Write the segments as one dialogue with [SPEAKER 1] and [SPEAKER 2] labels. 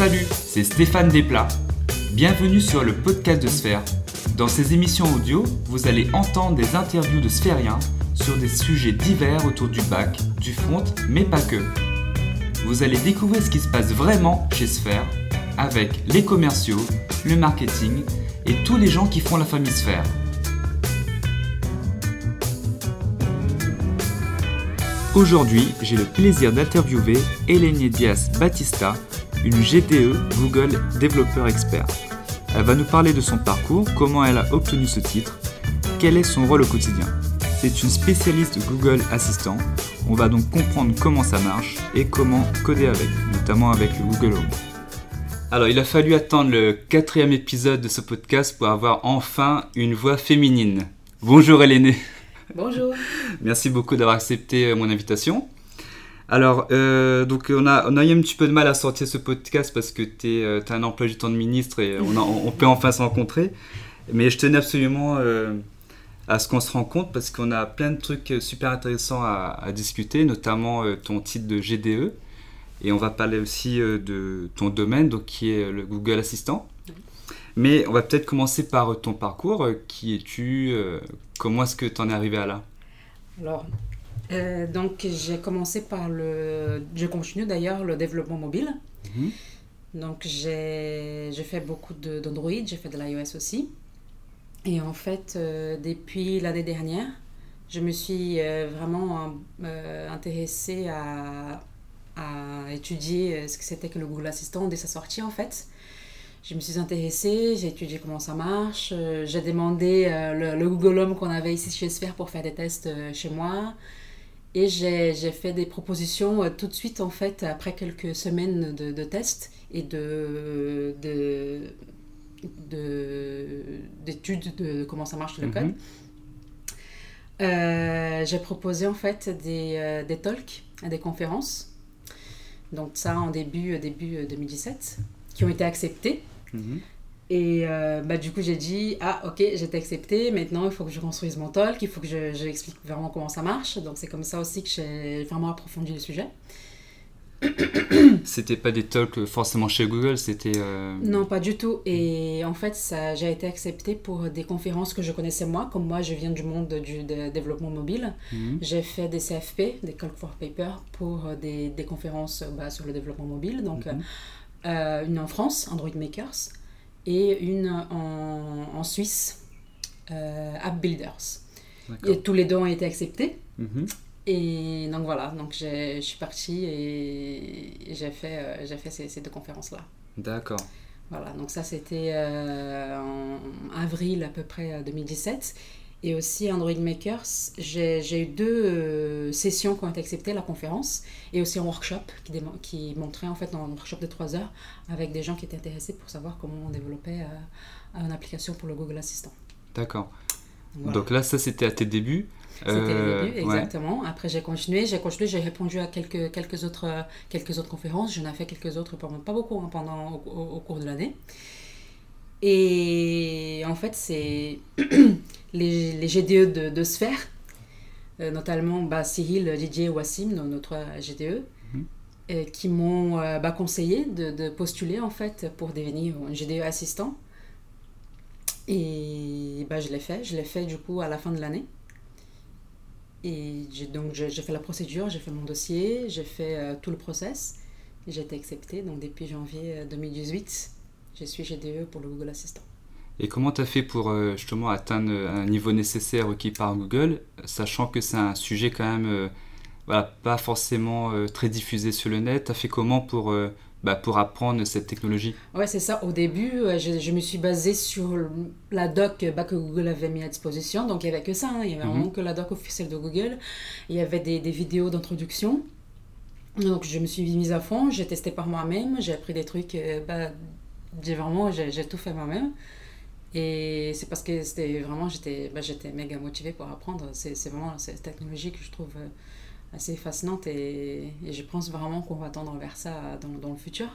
[SPEAKER 1] Salut, c'est Stéphane Desplat. Bienvenue sur le podcast de Sphère. Dans ces émissions audio, vous allez entendre des interviews de sphériens sur des sujets divers autour du bac, du front, mais pas que. Vous allez découvrir ce qui se passe vraiment chez Sphère avec les commerciaux, le marketing et tous les gens qui font la famille Sphère. Aujourd'hui, j'ai le plaisir d'interviewer Eleni Diaz Batista, une GDE Google Developer Expert. Elle va nous parler de son parcours, comment elle a obtenu ce titre, quel est son rôle au quotidien. C'est une spécialiste Google Assistant. On va donc comprendre comment ça marche et comment coder avec, notamment avec le Google Home. Alors, il a fallu attendre le quatrième épisode de ce podcast pour avoir enfin une voix féminine. Bonjour Hélène.
[SPEAKER 2] Bonjour.
[SPEAKER 1] Merci beaucoup d'avoir accepté mon invitation. Alors, euh, donc on a, eu un petit peu de mal à sortir ce podcast parce que tu euh, un emploi du temps de ministre et on, peut enfin se rencontrer. Mais je tenais absolument à ce qu'on se rencontre parce qu'on a plein de trucs super intéressants à, discuter, notamment ton titre de GDE. Et on va parler aussi de ton domaine, donc qui est le Google Assistant. Mais on va peut-être commencer par ton parcours. Qui es-tu Comment est-ce que tu en es arrivé à là?
[SPEAKER 2] Alors, euh, donc j'ai commencé par le... Je continue d'ailleurs le développement mobile. Mhm. Donc j'ai fait beaucoup d'Android, j'ai fait de l'iOS aussi. Et en fait, euh, depuis l'année dernière, je me suis euh, vraiment intéressée à, à, étudier ce que c'était que le Google Assistant dès sa sortie en fait je me suis intéressée, j'ai étudié comment ça marche, euh, j'ai demandé euh, le, Google Home qu'on avait ici chez Sphere pour faire des tests euh, chez moi. Et j'ai fait des propositions tout de suite, en fait, après quelques semaines de, de tests et de, d'études de, comment ça marche le mhm. code. j'ai proposé en fait des, des talks, des conférences. Donc ça en début, début 2017, qui ont été acceptés. Mhm. Et euh, bah, du coup, j'ai dit Ah, ok, j'ai été acceptée. Maintenant, il faut que je construise mon talk. Il faut que je, je explique vraiment comment ça marche. Donc, c'est comme ça aussi que j'ai vraiment approfondi le sujet.
[SPEAKER 1] c'était pas des talks forcément chez Google, c'était. Euh,
[SPEAKER 2] non, pas du tout. Et en fait, ça, j'ai été acceptée pour des conférences que je connaissais moi. Comme moi, je viens du monde du développement mobile. Mhm. J'ai fait des CFP, des Call for Paper, pour des, des conférences bah, sur le développement mobile. Donc. Mhm. Euh, une en France, Android Makers, et une en, en Suisse, euh, App Builders. Et tous les deux ont été acceptés. Mhm. Et donc voilà, donc je suis partie et j'ai fait, euh, j'ai fait ces, ces, deux conférences-là.
[SPEAKER 1] D'accord.
[SPEAKER 2] Voilà, donc ça c'était en avril à peu près 2017. Et aussi Android Makers, j'ai eu deux euh, sessions qui ont été acceptées, la conférence, et aussi un workshop qui, qui montrait en fait un workshop de 3 heures avec des gens qui étaient intéressés pour savoir comment on développait euh, une application pour le Google Assistant.
[SPEAKER 1] D'accord. Donc là, ça c'était à tes débuts.
[SPEAKER 2] C'était les euh, débuts, exactement. Après, j'ai continué, j'ai continué, j'ai répondu à quelques, quelques, autres, quelques autres conférences. J'en ai fait quelques autres, pas beaucoup, hein, pendant, au, cours de l'année. Et en fait, c'est les, les, GDE de, de Sphère, euh, notamment bah, Cyril, Didier et Wassim, notre GDE, mhm. euh, qui m'ont euh, bah, conseillé de, de, postuler en fait pour devenir un GDE assistant. Et bah, je l'ai fait, je l'ai fait du coup à la fin de l'année. Et donc j'ai fait la procédure, j'ai fait mon dossier, j'ai fait tout le process. J'ai été acceptée, donc depuis janvier 2018, je suis GDE pour le Google Assistant.
[SPEAKER 1] Et comment tu as fait pour euh, justement atteindre un niveau nécessaire requis par Google, sachant que c'est un sujet quand même euh, voilà, pas forcément euh, très diffusé sur le net? Tu as fait comment pour, bah, pour apprendre cette technologie?
[SPEAKER 2] Ouais, c'est ça. Au début, je, je, me suis basée sur la doc bah, que Google avait mis à disposition. Donc, il n'y avait que ça. Hein. Il n'y avait mhm. vraiment que la doc officielle de Google. Il y avait des, des vidéos d'introduction. Donc, je me suis mise à fond. J'ai testé par moi-même. J'ai appris des trucs. Bah, j'ai vraiment, j'ai tout fait moi-même. Et c'est parce que c'était vraiment, j'étais bah, j'étais méga motivée pour apprendre. C'est vraiment cette technologie que je trouve euh, assez fascinante et, et je pense vraiment qu'on va tendre vers ça dans, dans le futur.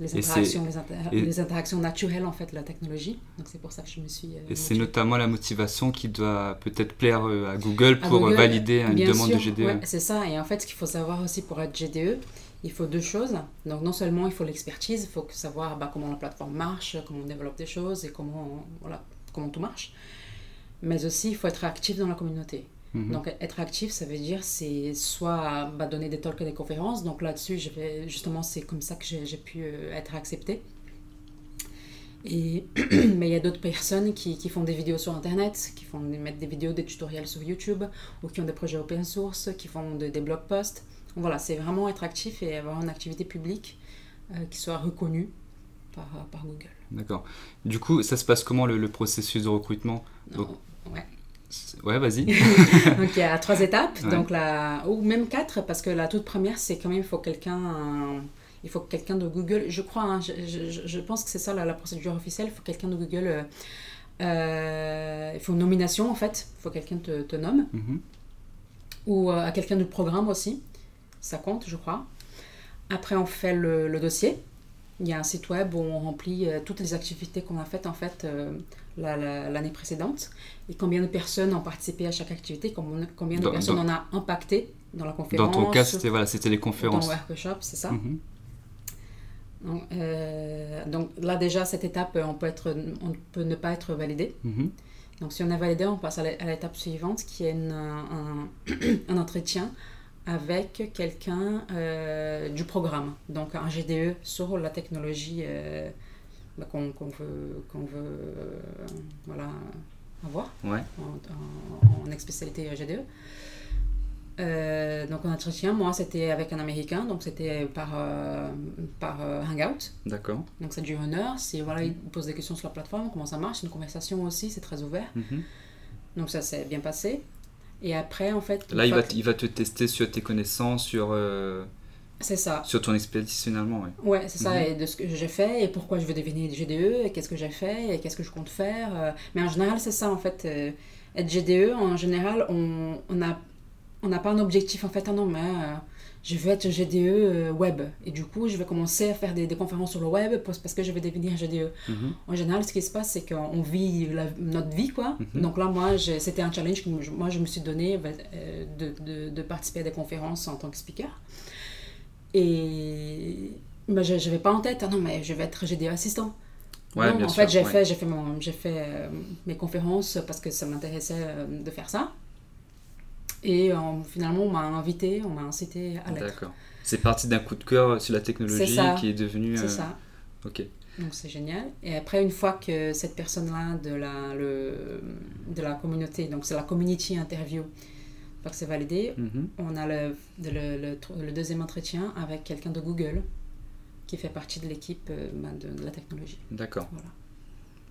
[SPEAKER 2] Les interactions, les, les, interactions naturelles en fait, la technologie. Donc c'est pour ça que je me suis. Euh,
[SPEAKER 1] et c'est notamment la motivation qui doit peut-être plaire euh, à Google pour valider une demande de GDE.
[SPEAKER 2] c'est ça. Et en fait, ce qu'il faut savoir aussi pour être GDE, il faut deux choses. Donc non seulement il faut l'expertise, il faut savoir bah, comment la plateforme marche, comment on développe des choses et comment, voilà, comment tout marche. Mais aussi il faut être actif dans la communauté. Mhm. Donc être actif, ça veut dire c'est soit bah, donner des talks et des conférences. Donc là-dessus, justement, c'est comme ça que j'ai pu euh, être acceptée. Et, mais il y a d'autres personnes qui, qui, font des vidéos sur Internet, qui font mettre des vidéos, des tutoriels sur YouTube, ou qui ont des projets open source, qui font des blog posts. Voilà, c'est vraiment être actif et avoir une activité publique euh, qui soit reconnue par, par Google.
[SPEAKER 1] D'accord. Du coup, ça se passe comment le, processus de recrutement?
[SPEAKER 2] Donc, Ouais.
[SPEAKER 1] Ouais, vas-y.
[SPEAKER 2] donc il y a trois étapes, donc la, ou même quatre, parce que la toute première, c'est quand même, il faut quelqu'un il faut que quelqu'un de Google, je crois, hein, je, je, je, pense que c'est ça la, procédure officielle, il faut quelqu'un de Google, euh, euh, il faut une nomination en fait, il faut quelqu'un te, te nomme, mhm. ou euh, à quelqu'un du programme aussi, ça compte je crois. Après on fait le, le, dossier, il y a un site web où on remplit toutes les activités qu'on a faites en fait l'année précédente, et combien de personnes ont participé à chaque activité, combien de personnes on a impacté dans la conférence.
[SPEAKER 1] Dans ton cas, c'était voilà, les conférences.
[SPEAKER 2] Dans le workshop, c'est ça. Mhm. Donc, euh, donc, là déjà, cette étape, on peut, être, on peut ne pas être validé. Mhm. Donc si on est validé, on passe à l'étape suivante qui est un, un, entretien avec quelqu'un euh, du programme, donc un GDE sur la technologie euh, bah, qu'on veut, qu'on veut voilà, avoir
[SPEAKER 1] ouais.
[SPEAKER 2] en, en, en, spécialité GDE. Euh, donc, un entretien, moi, c'était avec un Américain, donc c'était par, euh, par euh, Hangout.
[SPEAKER 1] D'accord.
[SPEAKER 2] Donc, ça dure une heure. Si, voilà, il pose des questions sur la plateforme, comment ça marche, une conversation aussi, c'est très ouvert. Mhm. Donc, ça s'est bien passé. Et après, en fait.
[SPEAKER 1] Là, il va, il va te tester sur tes connaissances, sur.
[SPEAKER 2] C'est ça.
[SPEAKER 1] Sur ton expertise finalement, oui.
[SPEAKER 2] Ouais, c'est ça, mhm. et de ce que j'ai fait, et pourquoi je veux devenir GDE, et qu'est-ce que j'ai fait, et qu'est-ce que je compte faire. Mais en général, c'est ça, en fait. Être GDE, en général, on, on a on n'a pas un objectif en fait, ah non, mais euh, je veux être GDE euh, web. Et du coup, je vais commencer à faire des, conférences sur le web parce que je vais devenir GDE. Mhm. En général, ce qui se passe, c'est qu'on vit notre vie, quoi. Mhm. Donc là, moi, c'était un challenge que moi, je me suis donné euh, de, de, participer à des conférences en tant que speaker. Et ben, je n'avais pas en tête, ah non, mais je vais être GDE assistant.
[SPEAKER 1] Ouais,
[SPEAKER 2] non,
[SPEAKER 1] en
[SPEAKER 2] fait, j'ai fait, j'ai fait, mon, fait mes conférences parce que ça m'intéressait de faire ça. Et euh, finalement, on m'a invité, on m'a incité à l'être. D'accord.
[SPEAKER 1] C'est parti d'un coup de cœur sur la technologie qui est devenu.
[SPEAKER 2] C'est euh, ça.
[SPEAKER 1] Ok.
[SPEAKER 2] Donc c'est génial. Et après, une fois que cette personne-là de la, le, de la communauté, donc c'est la community interview, que c'est validé, mhm. on a le, le, le, deuxième entretien avec quelqu'un de Google qui fait partie de l'équipe euh, ben, de, de, la technologie.
[SPEAKER 1] D'accord. Voilà.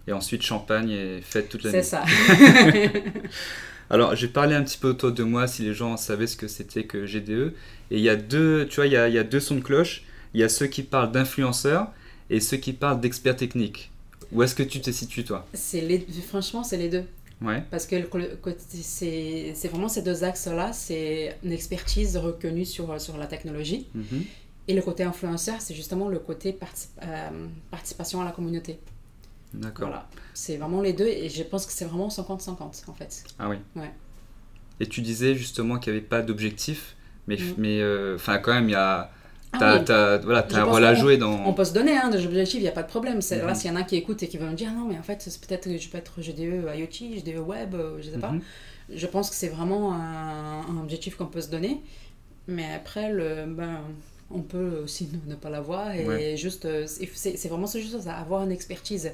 [SPEAKER 1] Et ensuite, champagne et fête toute l'année.
[SPEAKER 2] C'est ça.
[SPEAKER 1] Alors, j'ai parlé un petit peu autour de moi si les gens savaient ce que c'était que GDE. Et il y a deux, tu vois, il y a, il y a deux sons de cloche. Il y a ceux qui parlent d'influenceurs et ceux qui parlent d'experts techniques. Où est-ce que tu te situes, toi?
[SPEAKER 2] C'est les, Franchement, c'est les deux.
[SPEAKER 1] Ouais.
[SPEAKER 2] Parce que c'est vraiment ces deux axes-là. C'est une expertise reconnue sur, sur la technologie. Mhm. Et le côté influenceur, c'est justement le côté euh, participation à la communauté.
[SPEAKER 1] D'accord.
[SPEAKER 2] Voilà. C'est vraiment les deux et je pense que c'est vraiment 50-50 en fait.
[SPEAKER 1] Ah oui.
[SPEAKER 2] Ouais.
[SPEAKER 1] Et tu disais justement qu'il n'y avait pas d'objectif, mais, mm. mais euh, enfin quand même il y a...
[SPEAKER 2] Ah
[SPEAKER 1] t'as voilà, as un rôle à jouer dans...
[SPEAKER 2] On peut se donner hein, des objectifs, il n'y a pas de problème. Mm-hmm. Là, s'il y en a qui écoutent et qui vont me dire non, mais en fait, peut-être que je peux être GDE IoT, GDE Web, euh, je sais pas. Mm-hmm. Je pense que c'est vraiment un, un objectif qu'on peut se donner. Mais après, le, ben, on peut aussi ne, pas l'avoir. Et juste, euh, c'est vraiment juste ça, avoir une expertise.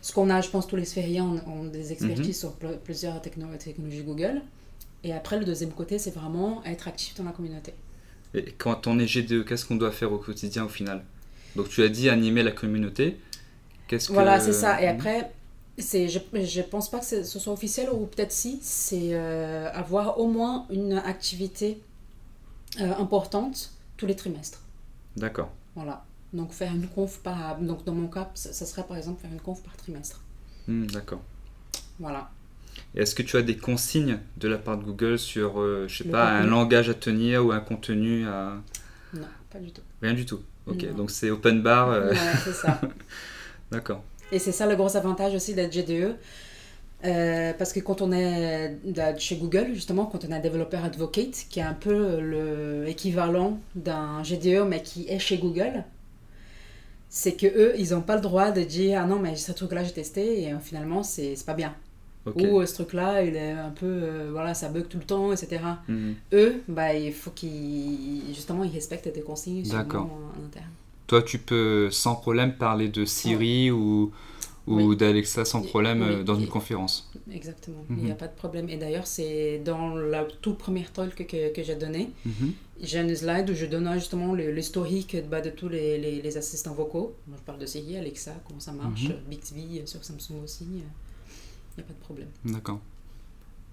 [SPEAKER 2] Ce qu'on a, je pense, tous les sphériens ont, des expertises mhm. sur plusieurs technologies Google. Et après, le deuxième côté, c'est vraiment être actif dans la communauté.
[SPEAKER 1] Et quand on est GDE, qu'est-ce qu'on doit faire au quotidien au final? Donc tu as dit animer la communauté. Qu'est-ce que...
[SPEAKER 2] Voilà, c'est ça. Et mhm. après, c'est, je ne pense pas que ce soit officiel, ou peut-être si, c'est euh, avoir au moins une activité euh, importante tous les trimestres.
[SPEAKER 1] D'accord.
[SPEAKER 2] Voilà. Donc faire une conf par... Donc dans mon cas, ça serait par exemple faire une conf par trimestre.
[SPEAKER 1] Hmm, d'accord.
[SPEAKER 2] Voilà.
[SPEAKER 1] Est-ce que tu as des consignes de la part de Google sur, euh, je sais pas, un langage à tenir ou un contenu à...
[SPEAKER 2] Non, pas du tout.
[SPEAKER 1] Rien du tout. Ok, donc c'est open bar.
[SPEAKER 2] Euh. Ouais, c'est ça.
[SPEAKER 1] D'accord.
[SPEAKER 2] Et c'est ça le gros avantage aussi d'être GDE. Euh, parce que quand on est chez Google, justement, quand on est un développeur advocate, qui est un peu l'équivalent d'un GDE, mais qui est chez Google, c'est que eux, ils n'ont pas le droit de dire ah non mais ce truc-là j'ai testé et euh, finalement c'est pas bien. Ou euh, ce truc-là il est un peu voilà ça bug tout le temps etc. Mhm. Eux bah il faut qu'ils justement ils respectent tes consignes en interne.
[SPEAKER 1] Toi tu peux sans problème parler de Siri ou ou d'Alexa sans problème euh, dans une conférence.
[SPEAKER 2] Exactement, il n'y a mhm. pas de problème. Et d'ailleurs, c'est dans la tout première talk que, que j'ai donné, mhm. j'ai une slide où je donne justement l'historique bah, de tous les, les, les, assistants vocaux. Moi, je parle de Siri, Alexa, comment ça marche, mm Bixby euh, sur Samsung aussi. Il n'y a pas de problème.
[SPEAKER 1] D'accord.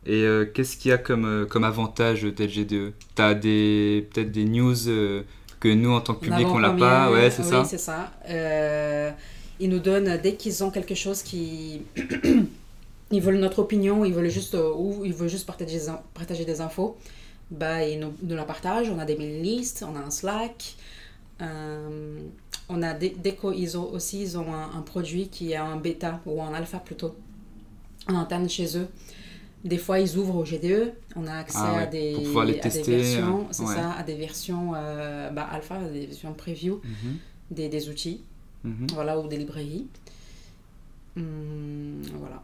[SPEAKER 1] Et euh, qu'est-ce qu'il y a comme, comme avantage d'LGDE Tu as peut-être des news que nous, en tant que public, on l'a pas? Ouais, c'est ça.
[SPEAKER 2] Oui, c'est ça ils nous donnent, dès qu'ils ont quelque chose qui... ils veulent notre opinion, ils veulent juste, euh, ou ils veulent juste partager, partager des infos, bah, ils nous, nous, la partagent. On a des mail lists, on a un Slack. Euh, on a dès, qu'ils ont aussi ils ont un, produit qui est en bêta ou en alpha plutôt en interne chez eux. Des fois, ils ouvrent au GDE. On a accès ah à, des, les tester, versions, c'est ça, à des versions euh, bah, alpha, des versions preview mhm. des, des, outils. Mhm. voilà, ou des librairies. Hum, voilà.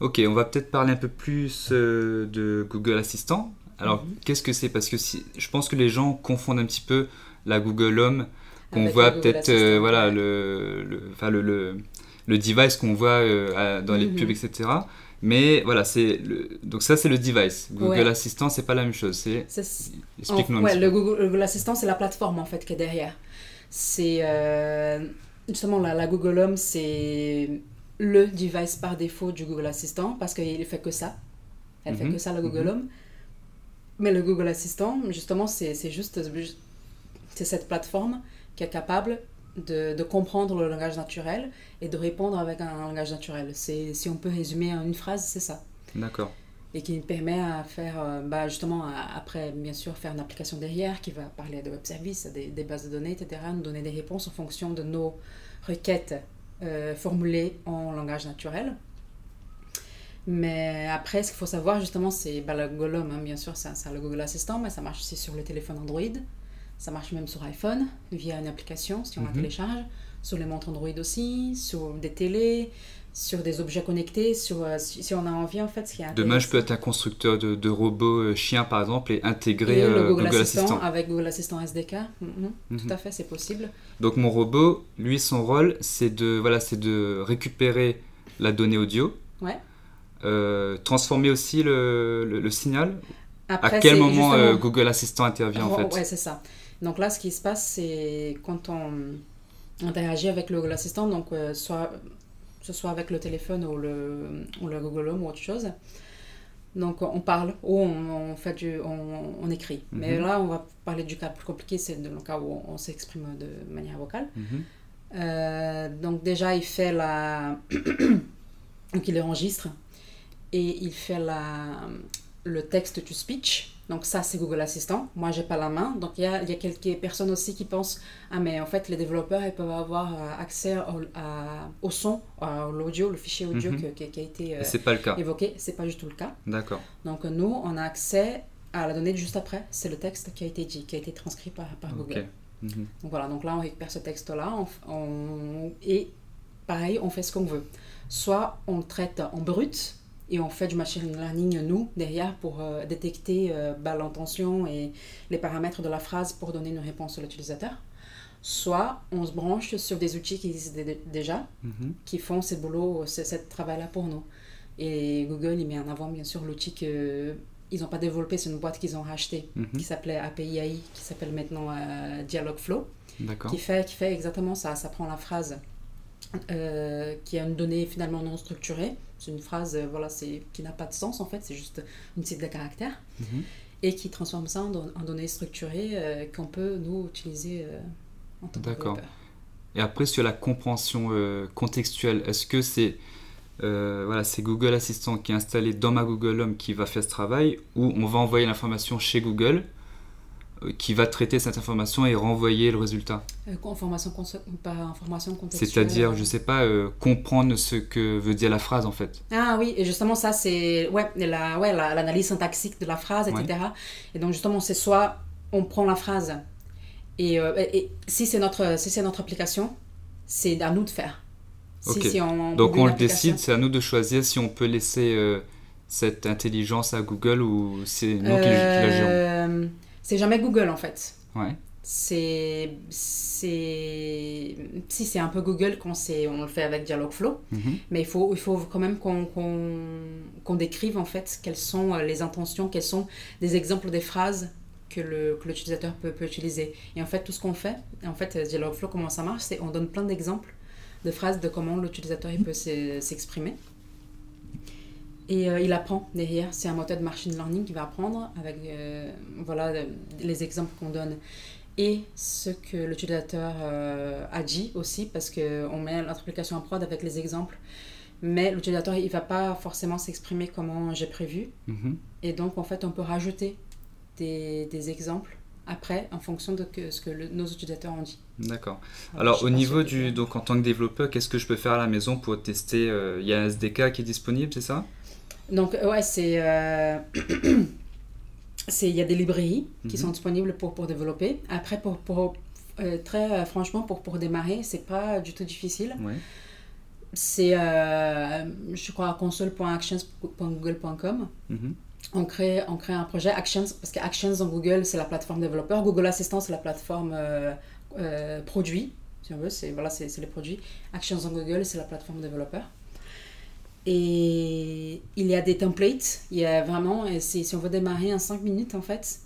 [SPEAKER 1] Ok, on va peut-être parler un peu plus euh, de Google Assistant. Alors, mhm. qu'est-ce que c'est? Parce que si, je pense que les gens confondent un petit peu la Google Home qu'on voit peut-être, euh, voilà, le, le, le, le, device qu'on voit euh, dans les mhm. pubs, etc. Mais voilà, c'est donc ça c'est le device. Google Assistant, c'est pas la même chose. C'est
[SPEAKER 2] explique-nous. Ouais, le Google Assistant, c'est la plateforme en fait qui est derrière. C'est euh, justement la, la Google Home, c'est le device par défaut du Google Assistant parce qu'il fait que ça. Elle fait mhm. que ça, la Google mhm. Home. Mais le Google Assistant, justement, c'est juste c'est cette plateforme qui est capable de, de, comprendre le langage naturel et de répondre avec un langage naturel. Si on peut résumer en une phrase, c'est ça.
[SPEAKER 1] D'accord
[SPEAKER 2] et qui permet à faire, euh, bah justement, après, bien sûr, faire une application derrière qui va parler de web services, des, des, bases de données, etc., nous donner des réponses en fonction de nos requêtes euh, formulées en langage naturel. Mais après, ce qu'il faut savoir, justement, c'est bah, le Google Home, hein, bien sûr, c'est le Google Assistant, mais ça marche aussi sur le téléphone Android. Ça marche même sur iPhone, via une application, si on la mhm. télécharge. Sur les montres Android aussi, sur des télés, sur des objets connectés, sur, euh, si, on a envie en fait. Ce qui
[SPEAKER 1] est Demain, je peux être un constructeur de, de robots euh, chiens par exemple et intégrer le euh, Google, Assistant,
[SPEAKER 2] Avec Google Assistant SDK, mm-hmm. tout mhm. à fait, c'est possible.
[SPEAKER 1] Donc mon robot, lui, son rôle, c'est de, voilà, de récupérer la donnée audio,
[SPEAKER 2] ouais.
[SPEAKER 1] transformer aussi le, le, signal. à quel moment Google Assistant intervient en fait
[SPEAKER 2] Ouais, c'est ça. Donc là, ce qui se passe, c'est quand on interagit avec le Google Assistant, donc soit que ce soit avec le téléphone ou le, ou le Google Home ou autre chose. Donc on parle ou on, fait du, on, écrit. Mais mhm. là, on va parler du cas plus compliqué, c'est le cas où on, s'exprime de manière vocale. Mhm. Euh, donc déjà, il fait la... donc il enregistre et il fait la, le texte to speech. Donc ça, c'est Google Assistant. Moi, j'ai pas la main. Donc il y a, y a, quelques personnes aussi qui pensent, ah mais en fait, les développeurs, ils peuvent avoir euh, accès au, au son, à l'audio, le fichier audio mhm. qui, a été
[SPEAKER 1] euh, pas le cas.
[SPEAKER 2] évoqué. C'est pas du tout le cas.
[SPEAKER 1] D'accord.
[SPEAKER 2] Donc nous, on a accès à la donnée juste après. C'est le texte qui a été dit, qui a été transcrit par, par Google. Mhm. Donc voilà, donc là, on récupère ce texte-là on, et pareil, on fait ce qu'on veut. Soit on le traite en brut, et on fait du machine learning, nous, derrière, pour euh, détecter euh, bah, l'intention et les paramètres de la phrase pour donner une réponse à l'utilisateur. Soit on se branche sur des outils qui existent déjà, mhm. qui font ce boulot, ce, travail-là pour nous. Et Google, il met en avant, bien sûr, l'outil qu'ils n'ont pas développé, c'est une boîte qu'ils ont rachetée, mhm. qui s'appelait API AI, qui s'appelle maintenant euh, Dialogflow, qui fait, qui fait exactement ça. Ça prend la phrase euh, qui a une donnée finalement non structurée. C'est une phrase euh, voilà, qui n'a pas de sens en fait, c'est juste une série de caractères. Mhm. Et qui transforme ça en, données structurées euh, qu'on peut nous utiliser en tant que D'accord.
[SPEAKER 1] Et après, sur la compréhension contextuelle, est-ce que c'est voilà, c'est Google Assistant qui est installé dans ma Google Home qui va faire ce travail ou on va envoyer l'information chez Google qui va traiter cette information et renvoyer le résultat.
[SPEAKER 2] Euh, information par information contextuelle.
[SPEAKER 1] C'est-à-dire, je sais pas, euh, comprendre ce que veut dire la phrase en fait.
[SPEAKER 2] Ah oui, et justement ça c'est ouais, la, ouais, l'analyse syntaxique de la phrase, etc. Et donc justement c'est soit on prend la phrase et, et si c'est notre, si notre application, c'est à nous de faire.
[SPEAKER 1] Donc on le décide, c'est à nous de choisir si on peut laisser cette intelligence à Google ou c'est nous qui la gérons
[SPEAKER 2] c'est jamais Google en fait.
[SPEAKER 1] Ouais.
[SPEAKER 2] C'est. Si c'est un peu Google quand on le fait avec Dialogflow, mhm. mais il faut, il faut quand même qu'on décrive en fait quelles sont euh, les intentions, quels sont des exemples des phrases que l'utilisateur peut, peut, utiliser. Et en fait, tout ce qu'on fait, en fait, Dialogflow, comment ça marche, c'est on donne plein d'exemples de phrases de comment l'utilisateur peut s'exprimer. Et euh, il apprend derrière. C'est un moteur de machine learning qui va apprendre avec euh, voilà, les exemples qu'on donne et ce que l'utilisateur euh, a dit aussi, parce qu'on met notre application en prod avec les exemples. Mais l'utilisateur, il ne va pas forcément s'exprimer comme j'ai prévu. Mm-hmm. Et donc, en fait, on peut rajouter des, des exemples après en fonction de ce que nos utilisateurs ont dit.
[SPEAKER 1] D'accord. Alors, au niveau du. Donc, en tant que développeur, qu'est-ce que je peux faire à la maison pour tester Il y a un SDK qui est disponible, c'est ça?
[SPEAKER 2] Donc, ouais, c'est. Euh, il y a des librairies qui mhm. sont disponibles pour, pour développer. Après, pour, pour euh, très euh, franchement, pour, pour démarrer, c'est pas du tout difficile. C'est, je crois, console.actions.google.com. Mhm. On crée, on crée un projet Actions, parce que Actions dans Google, c'est la plateforme développeur. Google Assistant, c'est la plateforme produit, si on veut, c'est voilà, c'est les produits. Actions dans Google, c'est la plateforme développeur. Et il y a des templates. Il y a vraiment, si, si on veut démarrer en 5 minutes, en fait,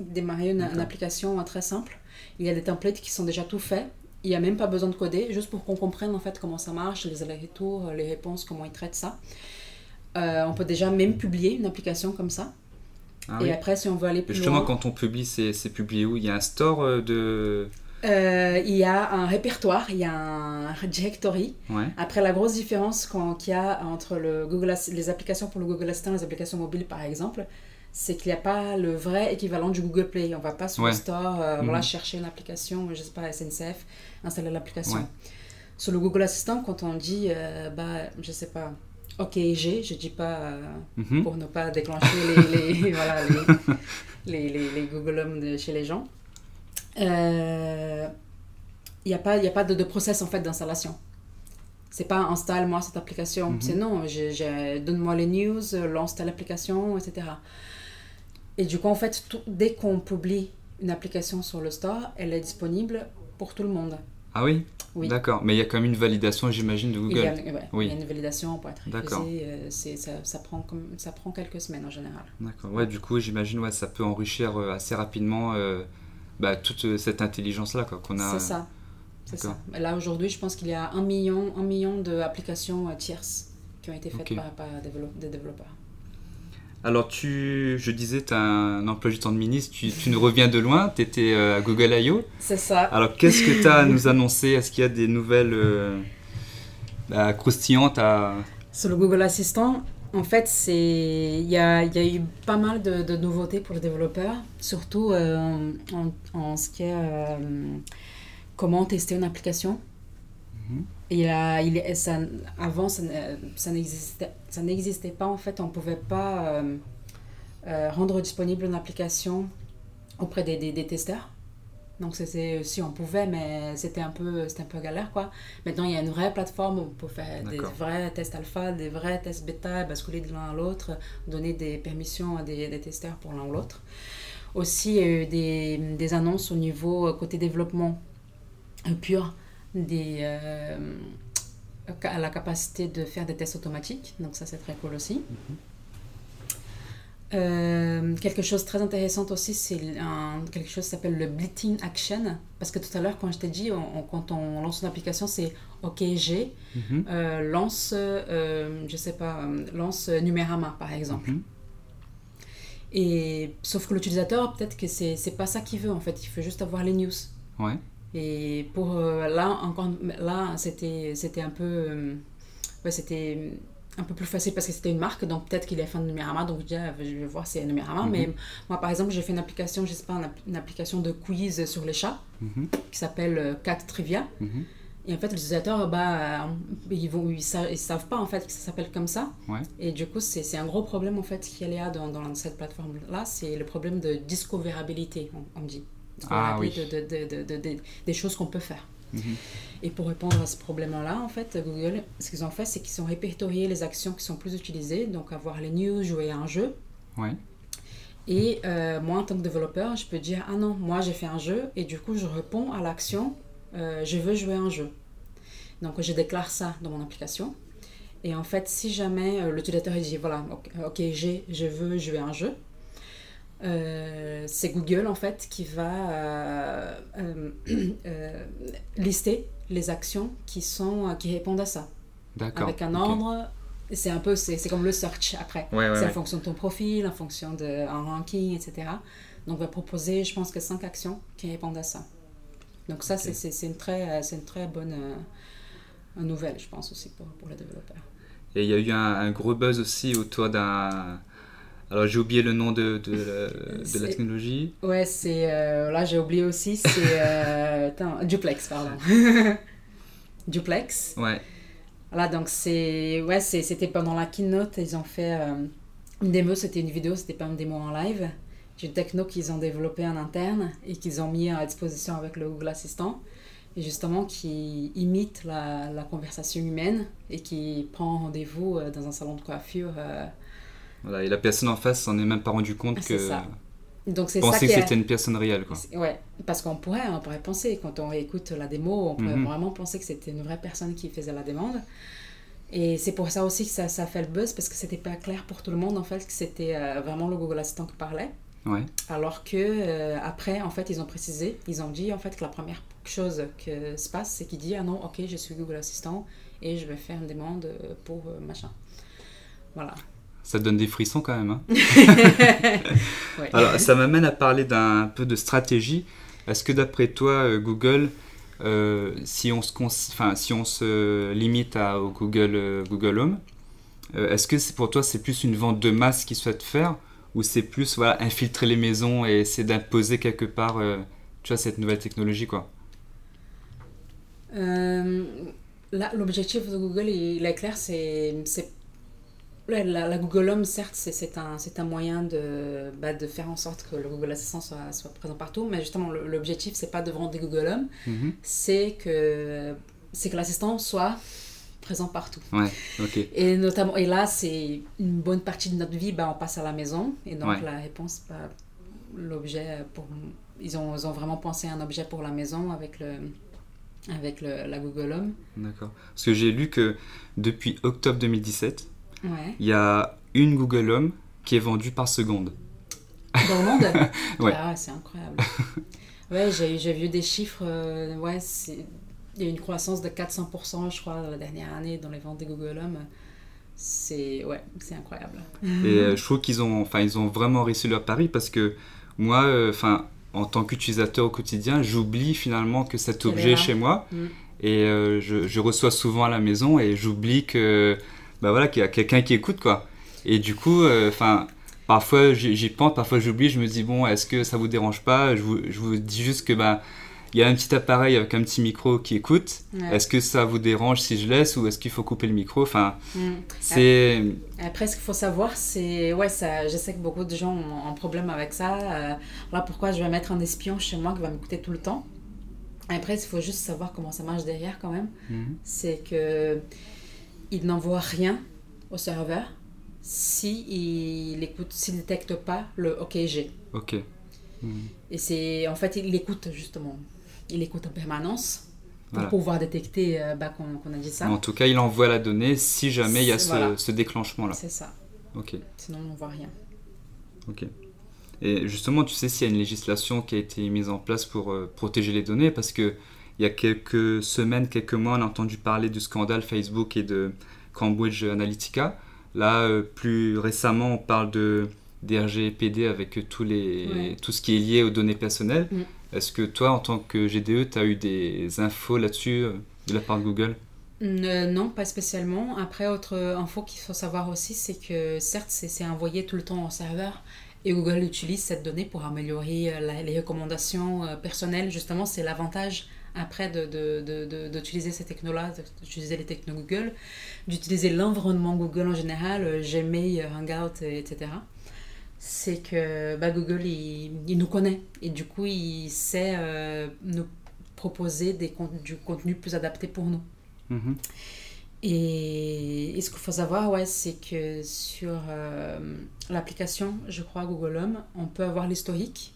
[SPEAKER 2] démarrer une, application très simple, il y a des templates qui sont déjà tout faits. Il n'y a même pas besoin de coder, juste pour qu'on comprenne en fait comment ça marche, les allers-retours, les réponses, comment ils traitent ça. Euh, on peut déjà même publier une application comme ça. Ah et après, si on veut aller plus
[SPEAKER 1] Justement, quand on publie, c'est publié où? Il y a un store euh, de...
[SPEAKER 2] Euh, il y a un répertoire, il y a un directory. Après, la grosse différence qu'il y a entre le Google, les applications pour le Google Assistant et les applications mobiles, par exemple, c'est qu'il n'y a pas le vrai équivalent du Google Play. On ne va pas sur le store euh, voilà, mhm. chercher une application, je sais pas, SNCF, installer l'application. Sur le Google Assistant, quand on dit, euh, bah, je sais pas, OK, j'ai, je dis pas mhm. pour ne pas déclencher les, les, voilà, les, les, les, Google Home de chez les gens il euh, n'y a pas, y a pas de, de, process en fait d'installation. C'est pas installe-moi cette application. Mhm. C'est non, donne-moi les news, lance telle application, etc. Et du coup, en fait, dès qu'on publie une application sur le store, elle est disponible pour tout le monde.
[SPEAKER 1] Ah oui, oui. D'accord, mais il y a quand même une validation, j'imagine, de Google. Il y,
[SPEAKER 2] a, oui. il y a une validation pour être révisé. Euh, ça, ça, prend comme, ça prend quelques semaines en général.
[SPEAKER 1] D'accord, ouais, du coup, j'imagine ouais, ça peut enrichir euh, assez rapidement bah, toute euh, cette intelligence-là qu'on a.
[SPEAKER 2] C'est ça. Ça. Là, aujourd'hui, je pense qu'il y a un million, un million d'applications euh, tierces qui ont été faites par, des développeurs.
[SPEAKER 1] Alors, tu, je disais, tu as un emploi du temps de ministre, tu, tu nous reviens de loin, tu étais euh, à Google I.O.
[SPEAKER 2] C'est ça.
[SPEAKER 1] Alors, qu'est-ce que tu as à nous annoncer? Est-ce qu'il y a des nouvelles bah, croustillantes à...
[SPEAKER 2] Sur le Google Assistant, en fait, il y a, y a, eu pas mal de, de, nouveautés pour les développeurs, surtout euh, en, en, ce qui est euh, comment tester une application. Mhm. Et là, il, ça, avant, ça, ça n'existait pas en fait. On ne pouvait pas euh, rendre disponible une application auprès des, des, des testeurs. Donc c'était si on pouvait, mais c'était un peu c'était un peu galère quoi. Maintenant il y a une vraie plateforme où on peut faire des vrais tests alpha, des vrais tests bêta, basculer de l'un à l'autre, donner des permissions à des, des testeurs pour l'un ou l'autre. Aussi il y a eu des, des annonces au niveau euh, côté développement euh, pur des euh, à la capacité de faire des tests automatiques. Donc ça c'est très cool aussi. Mhm. Euh, quelque chose de très intéressant aussi, c'est quelque chose qui s'appelle le Bleeding Action. Parce que tout à l'heure, quand je t'ai dit, quand on lance une application, c'est OK, j'ai, mhm. euh, lance, euh, je sais pas, lance Numérama par exemple. Mhm. Et sauf que l'utilisateur, peut-être que c'est, pas ça qu'il veut en fait, il veut juste avoir les news.
[SPEAKER 1] Ouais.
[SPEAKER 2] Et pour là, encore, là c'était, c'était un peu. ouais, c'était un peu plus facile parce que c'était une marque, donc peut-être qu'il est fan de Numérama, donc je ah, je vais voir si c'est Numérama.
[SPEAKER 1] Mhm.
[SPEAKER 2] Mais moi, par exemple, j'ai fait une application, je sais pas, une, application de quiz sur les chats
[SPEAKER 1] Mhm.
[SPEAKER 2] qui s'appelle euh, Cat Trivia.
[SPEAKER 1] Mhm.
[SPEAKER 2] Et en fait, les utilisateurs, bah, euh, ils vont, ils, sa- ils savent pas en fait que ça s'appelle comme ça.
[SPEAKER 1] Ouais.
[SPEAKER 2] Et du coup, c'est c'est un gros problème en fait qu'il y a dans, dans cette plateforme-là, c'est le problème de discoverabilité, on, on dit.
[SPEAKER 1] Ah oui.
[SPEAKER 2] Discoverabilité de, de- de- de- de- des choses qu'on peut faire.
[SPEAKER 1] Mhm.
[SPEAKER 2] Et pour répondre à ce problème-là, en fait, Google, ce qu'ils ont fait, c'est qu'ils ont répertorié les actions qui sont plus utilisées, donc avoir les news, jouer à un jeu.
[SPEAKER 1] Ouais.
[SPEAKER 2] Et euh, moi, en tant que développeur, je peux dire, ah non, moi j'ai fait un jeu, et du coup, je réponds à l'action, euh, je veux jouer à un jeu. Donc, je déclare ça dans mon application. Et en fait, si jamais euh, l'utilisateur il dit, voilà, ok, ok, j'ai, je veux jouer à un jeu, euh, c'est Google en fait qui va euh, euh, lister les actions qui, sont, qui répondent à ça.
[SPEAKER 1] D'accord.
[SPEAKER 2] Avec un ordre, c'est un peu, c'est comme le search après.
[SPEAKER 1] Ouais, ouais,
[SPEAKER 2] c'est en fonction de ton profil, en fonction d'un ranking, etc. Donc, on va proposer, je pense que cinq actions qui répondent à ça. Donc, ça,
[SPEAKER 1] Ok.
[SPEAKER 2] c'est- une, très, c'est une très bonne nouvelle, je pense, aussi pour, pour les développeurs.
[SPEAKER 1] Et il y a eu un, un gros buzz aussi autour d'un. Alors j'ai oublié le nom de, de, la- de la
[SPEAKER 2] C'est-
[SPEAKER 1] technologie.
[SPEAKER 2] Ouais, c'est. euh, là, j'ai oublié aussi, c'est. euh, Duplex, pardon. Duplex.
[SPEAKER 1] Ouais.
[SPEAKER 2] Voilà, donc c'est. Ouais, c'est- c'était pendant la keynote, ils ont fait euh, une démo, c'était une vidéo, c'était pas une démo en live. Du techno qu'ils ont développé en interne et qu'ils ont mis à disposition avec le Google Assistant. Et justement, qui imite la, la conversation humaine et qui prend rendez-vous euh, dans un salon de coiffure.
[SPEAKER 1] Voilà. Et la personne en face s'en est même pas rendu compte
[SPEAKER 2] Ah,
[SPEAKER 1] que.
[SPEAKER 2] ça. Donc c'est qui
[SPEAKER 1] que c'était une personne réelle, quoi.
[SPEAKER 2] Ouais, parce qu'on pourrait, on pourrait penser, quand on écoute la démo, on pourrait
[SPEAKER 1] Mhm.
[SPEAKER 2] vraiment penser que c'était une vraie personne qui faisait la demande. Et c'est pour ça aussi que ça, ça fait le buzz, parce que c'était pas clair pour tout le monde, en fait, que c'était euh, vraiment le Google Assistant qui parlait.
[SPEAKER 1] Ouais.
[SPEAKER 2] Alors que euh, après, en fait, ils ont précisé, ils ont dit en fait que la première chose que se passe, c'est qu'il dit ah non, ok, je suis Google Assistant et je vais faire une demande euh, pour euh, machin. Voilà.
[SPEAKER 1] Ça donne des frissons quand même. hein.
[SPEAKER 2] Ouais.
[SPEAKER 1] Alors, ça m'amène à parler d'un peu de stratégie. Est-ce que d'après toi, euh, Google, euh, si, on se cons- enfin, si on se limite à, au Google, euh, Google Home, euh, est-ce que c'est- pour toi, c'est plus une vente de masse qu'ils souhaitent faire ou c'est plus voilà, infiltrer les maisons et essayer d'imposer quelque part tu vois, cette nouvelle technologie quoi?
[SPEAKER 2] Là, l'objectif de Google, il est clair, c'est... La, la- la Google Home, certes, c'est, un, un moyen de, bah, de faire en sorte que le Google Assistant soit, soit présent partout, mais justement, l'objectif, c'est pas de vendre des Google Home, c'est que, c'est que l'assistant soit présent partout.
[SPEAKER 1] Ouais, ok.
[SPEAKER 2] Et, notamment, et là, c'est une bonne partie de notre vie, bah, on passe à la maison, et donc
[SPEAKER 1] Ouais.
[SPEAKER 2] la réponse, bah, l'objet, pour, ils, ont, ils ont vraiment pensé à un objet pour la maison avec, le, avec le, la Google Home.
[SPEAKER 1] D'accord. Parce que j'ai lu que depuis octobre 2017,
[SPEAKER 2] Ouais.
[SPEAKER 1] il y a une Google Home qui est vendue par seconde.
[SPEAKER 2] Dans le monde
[SPEAKER 1] Ouais.
[SPEAKER 2] Ah, c'est incroyable. Ouais, j'ai vu des chiffres. euh, ouais, il y a eu une croissance de 400%, je crois, la dernière année dans les ventes des Google Home. C'est ouais, c'est incroyable.
[SPEAKER 1] Et euh, je trouve qu'ils ont, ils ont vraiment réussi leur pari parce que moi, euh, en tant qu'utilisateur au quotidien, j'oublie finalement que cet objet est chez moi
[SPEAKER 2] Mm.
[SPEAKER 1] et je, je reçois souvent à la maison et j'oublie que, bah voilà, qu'il y a quelqu'un qui écoute quoi. Et du coup, euh, enfin. Parfois j'y pense, parfois j'oublie, je me dis bon, est-ce que ça vous dérange pas? Je vous, je vous dis juste que bah, il y a un petit appareil avec un petit micro qui écoute.
[SPEAKER 2] Ouais.
[SPEAKER 1] Est-ce que ça vous dérange si je laisse ou est-ce qu'il faut couper le micro? Enfin,
[SPEAKER 2] Mm.
[SPEAKER 1] c'est
[SPEAKER 2] Après, ce qu'il faut savoir, c'est. Ouais, ça, je sais que beaucoup de gens ont un problème avec ça. Euh, là, pourquoi je vais mettre un espion chez moi qui va m'écouter tout le temps? Après, il faut juste savoir comment ça marche derrière quand même.
[SPEAKER 1] Mhm.
[SPEAKER 2] C'est que il n'envoie rien au serveur si il écoute, s'il détecte pas le OKG.
[SPEAKER 1] ok.
[SPEAKER 2] Et c'est en fait il écoute justement, il écoute en permanence pour
[SPEAKER 1] Voilà.
[SPEAKER 2] pouvoir détecter euh, bah, qu'on a dit ça.
[SPEAKER 1] En tout cas, il envoie la donnée si jamais il y a ce,
[SPEAKER 2] Voilà.
[SPEAKER 1] ce déclenchement-là.
[SPEAKER 2] C'est ça.
[SPEAKER 1] Ok,
[SPEAKER 2] Sinon on voit rien.
[SPEAKER 1] ok. Et justement, tu sais s'il y a une législation qui a été mise en place pour euh, protéger les données? Parce que il y a quelques semaines, quelques mois, on a entendu parler du scandale Facebook et de Cambridge Analytica. Là, euh, plus récemment, on parle de des RGPD avec tous les,
[SPEAKER 2] Ouais.
[SPEAKER 1] tout ce qui est lié aux données personnelles.
[SPEAKER 2] Mm.
[SPEAKER 1] Est-ce que toi, en tant que GDE, tu as eu des infos là-dessus euh, de la part de Google?
[SPEAKER 2] Non, pas spécialement. Après, autre info qu'il faut savoir aussi, c'est que certes, c'est envoyé tout le temps au serveur et Google utilise cette donnée pour améliorer les recommandations personnelles. Justement, c'est l'avantage après d'utiliser ces technos-là, d'utiliser les technos Google, d'utiliser l'environnement Google en général, Gmail, Hangout, etc c'est que bah, Google, il, il, nous connaît et du coup, il sait euh, nous proposer des, du contenu plus adapté pour nous. Mm-hmm. Et, ce qu'il faut savoir, ouais, c'est que sur euh, l'application, je crois, Google Home, on peut avoir l'historique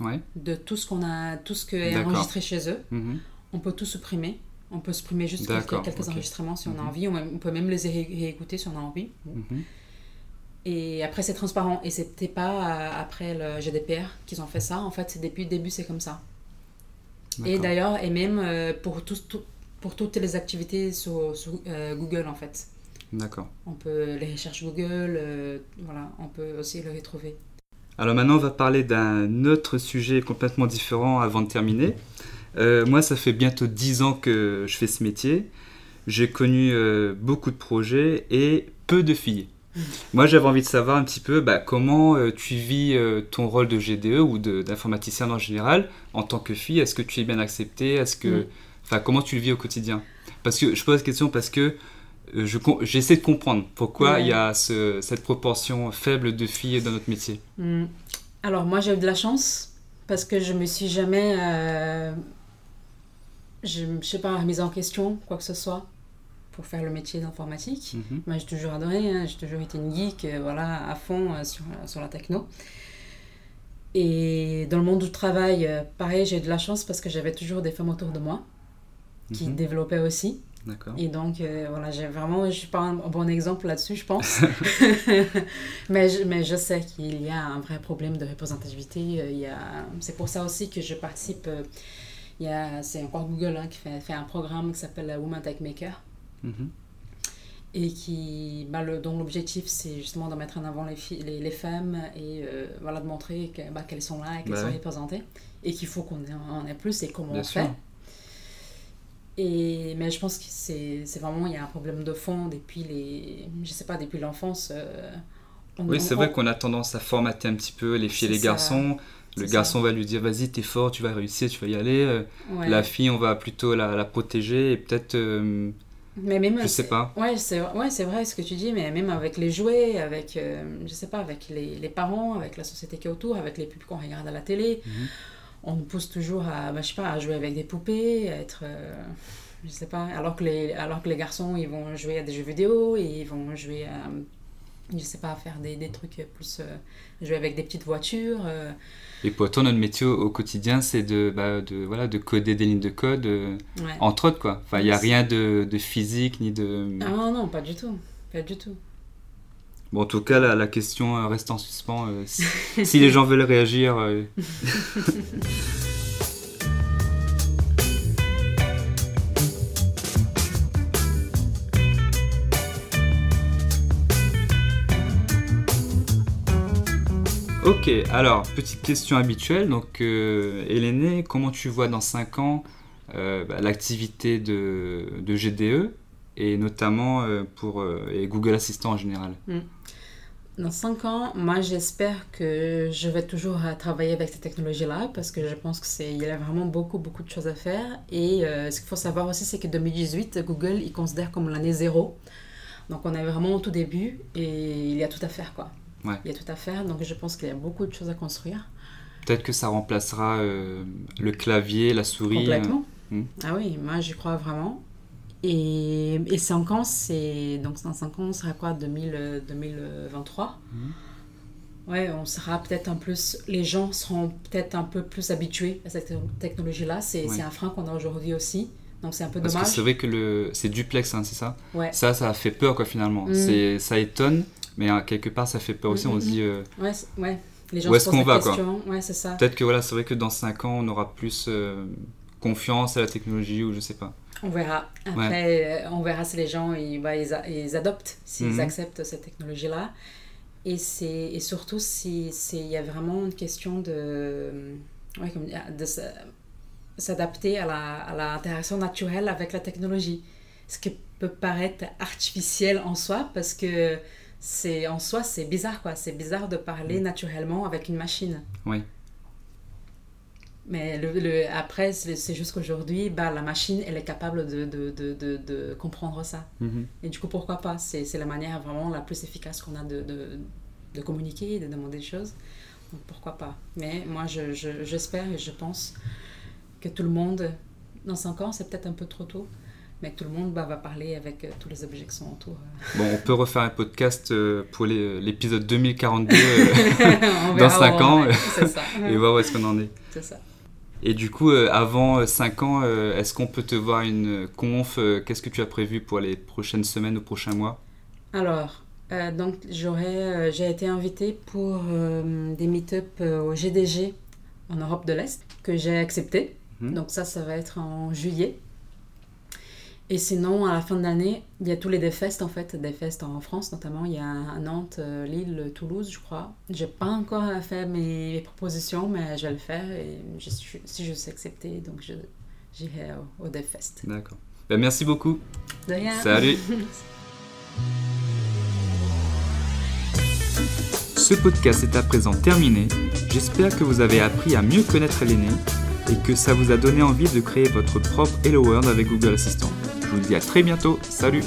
[SPEAKER 2] ouais. de tout ce qu'on a, tout ce qui est enregistré chez eux. Mm-hmm. On peut tout supprimer. On peut supprimer juste quelques, quelques enregistrements si on a mm-hmm. envie. On, peut même les réécouter si on a envie. Et après, c'est transparent. Et c'était pas euh, après le GDPR qu'ils ont fait ça. En fait, depuis le début, c'est comme ça. Et d'ailleurs, et même euh, pour, tout, pour toutes les activités sur, euh, Google, en fait.
[SPEAKER 1] D'accord.
[SPEAKER 2] On peut les recherches Google, voilà, on peut aussi les retrouver.
[SPEAKER 1] Alors maintenant, on va parler d'un autre sujet complètement différent avant de terminer. moi, ça fait bientôt 10 ans que je fais ce métier. J'ai connu beaucoup de projets et peu de filles. Moi, j'avais envie de savoir un petit peu bah, comment euh, tu vis euh, ton rôle de GDE ou d'informaticien en général en tant que fille. Est-ce que tu es bien acceptée? Est-ce que, mm. enfin, comment tu le vis au quotidien? Parce que je pose la question parce que euh, j'essaie de comprendre pourquoi il y a cette proportion faible de filles dans notre métier.
[SPEAKER 2] Mm. Alors moi, j'ai eu de la chance parce que je me suis jamais, je, je sais pas, remise en question quoi que ce soit pour faire le métier d'informatique. Mhm. Moi, j'ai toujours adoré, hein, j'ai toujours été une geek, euh, voilà, à fond euh, sur, sur, la techno. Et dans le monde du travail, euh, pareil, j'ai eu de la chance parce que j'avais toujours des femmes autour de moi qui mhm. développaient aussi. Et donc, voilà, j'ai vraiment, je suis pas un bon exemple là-dessus, je pense. mais, je, mais je sais qu'il y a un vrai problème de représentativité. Il y a, c'est pour ça aussi que je participe. il y a, c'est encore Google hein, qui fait, fait, un programme qui s'appelle Woman Tech Maker. Mhm. Et qui, bah, le, dont l'objectif, c'est justement de mettre en avant les, filles, les, les, femmes et euh, voilà, de montrer bah, qu'elles sont là et qu'elles bah sont représentées. Et qu'il faut qu'on en ait plus et comment on fait. Et, mais je pense que c'est vraiment, il y a un problème de fond depuis les, je sais pas, depuis l'enfance. Euh,
[SPEAKER 1] oui, c'est vrai qu'on a tendance à formater un petit peu les filles et les garçons. Le garçon va lui dire vas-y, t'es fort, tu vas réussir, tu vas y aller. Euh, la fille, on va plutôt la, la protéger et peut-être
[SPEAKER 2] mais même,
[SPEAKER 1] je sais pas.
[SPEAKER 2] Ouais, c'est ouais, vrai ce que tu dis, mais même avec les jouets, avec, euh, je sais pas, avec les, les, parents, avec la société qui est autour, avec les pubs qu'on regarde à la télé, mhm. On nous pousse toujours à, bah, je sais pas, à jouer avec des poupées, à être. Euh, je sais pas, alors que, les, alors que les garçons, ils vont jouer à des jeux vidéo, et ils vont jouer à. Je sais pas, à faire des, des trucs plus. Euh, jouer avec des petites voitures.
[SPEAKER 1] Et pour toi, notre métier au, quotidien, c'est de, bah, de, voilà, de coder des lignes de code, euh, entre autres. Quoi. Enfin, il n'y a rien de, de, physique ni de...
[SPEAKER 2] Ah non, non, pas du tout. Pas du tout.
[SPEAKER 1] Bon, en tout cas, la, question euh, reste en suspens. Euh, si, les gens veulent réagir... Ok, alors, petite question habituelle. Donc, euh, Hélène, comment tu vois dans 5 ans euh, bah, l'activité de, GDE et notamment euh, pour Google Assistant en général hmm.
[SPEAKER 2] Dans 5 ans, moi j'espère que je vais toujours travailler avec ces technologies-là parce que je pense qu'il y a vraiment beaucoup, beaucoup de choses à faire. Et ce qu'il faut savoir aussi, c'est que 2018, Google, il considère comme l'année zéro. Donc on est vraiment au tout début et il y a tout à faire quoi. Il y a tout à faire, donc je pense qu'il y a beaucoup de choses à construire.
[SPEAKER 1] Peut-être que ça remplacera euh, le clavier, la souris.
[SPEAKER 2] Complètement. Euh, hmm. Ah oui, moi j'y crois vraiment. Et, et 5 ans, c'est. Donc dans 5 ans, on sera quoi 2000, 2023 hmm. Ouais, on sera peut-être un plus. Les gens seront peut-être un peu plus habitués à cette technologie-là. C'est un frein qu'on a aujourd'hui aussi. Donc c'est un peu dommage.
[SPEAKER 1] Parce que c'est vrai que le... c'est duplex, hein, c'est ça? Ouais. Ça, ça fait peur, quoi, finalement. Hmm. Ça étonne. Mais hein, quelque part, ça fait peur aussi. On se dit. Euh,
[SPEAKER 2] ouais, ouais. Les gens
[SPEAKER 1] où est-ce qu'on va quoi?
[SPEAKER 2] Ouais, c'est ça.
[SPEAKER 1] Peut-être que voilà, c'est vrai que dans 5 ans, on aura plus euh, confiance à la technologie ou je sais pas.
[SPEAKER 2] On verra. Après, euh, on verra si les gens ils, bah, ils, ils adoptent, s'ils mhm. acceptent cette technologie-là. Et, et surtout s'il y a vraiment une question de, ouais, de s'adapter à l'interaction la, à naturelle avec la technologie. ce qui peut paraître artificiel en soi, parce que c'est en soi, c'est bizarre, quoi. C'est bizarre de parler naturellement avec une machine.
[SPEAKER 1] Oui.
[SPEAKER 2] Mais le, le- après, c'est juste qu'aujourd'hui, bah, la machine, elle est capable de, de, de, de, de comprendre ça.
[SPEAKER 1] Mhm.
[SPEAKER 2] Et du coup, pourquoi pas? C'est la manière vraiment la plus efficace qu'on a de, de, communiquer, de demander des choses. Donc pourquoi pas? Mais moi, je- je- j'espère et je pense que tout le monde, dans 5 ans, c'est peut-être un peu trop tôt, mais que tout le monde bah, va parler avec euh, tous les objets qui sont autour. euh.
[SPEAKER 1] Bon, on peut refaire un podcast euh, pour les- l'épisode 2042 euh, Dans
[SPEAKER 2] verra
[SPEAKER 1] cinq
[SPEAKER 2] où on
[SPEAKER 1] ans, euh,
[SPEAKER 2] ça.
[SPEAKER 1] et voir où est-ce qu'on en est.
[SPEAKER 2] C'est ça.
[SPEAKER 1] Et du coup, euh, avant 5 ans, euh, est-ce qu'on peut te voir une conf euh, Qu'est-ce que tu as prévu pour les prochaines semaines ou prochains mois?
[SPEAKER 2] Alors, euh, donc j'aurais, euh, j'ai été invitée pour euh, des meet-up euh, au GDG en Europe de l'Est que j'ai accepté.
[SPEAKER 1] Mhm.
[SPEAKER 2] Donc ça, ça va être en juillet. Et sinon, à la fin de l'année, il y a tous les Defest en fait, Defest en France notamment. Il y a Nantes, euh, Lille, Toulouse, je crois. J'ai pas encore fait mes, propositions, mais je vais le faire et je suis, si je suis acceptée, donc j'irai au, au Defest.
[SPEAKER 1] D'accord. Ben, merci beaucoup.
[SPEAKER 2] De rien.
[SPEAKER 1] Salut. Ce podcast est à présent terminé. J'espère que vous avez appris à mieux connaître l'aîné et que ça vous a donné envie de créer votre propre Hello World avec Google Assistant. Je vous dis à très bientôt. Salut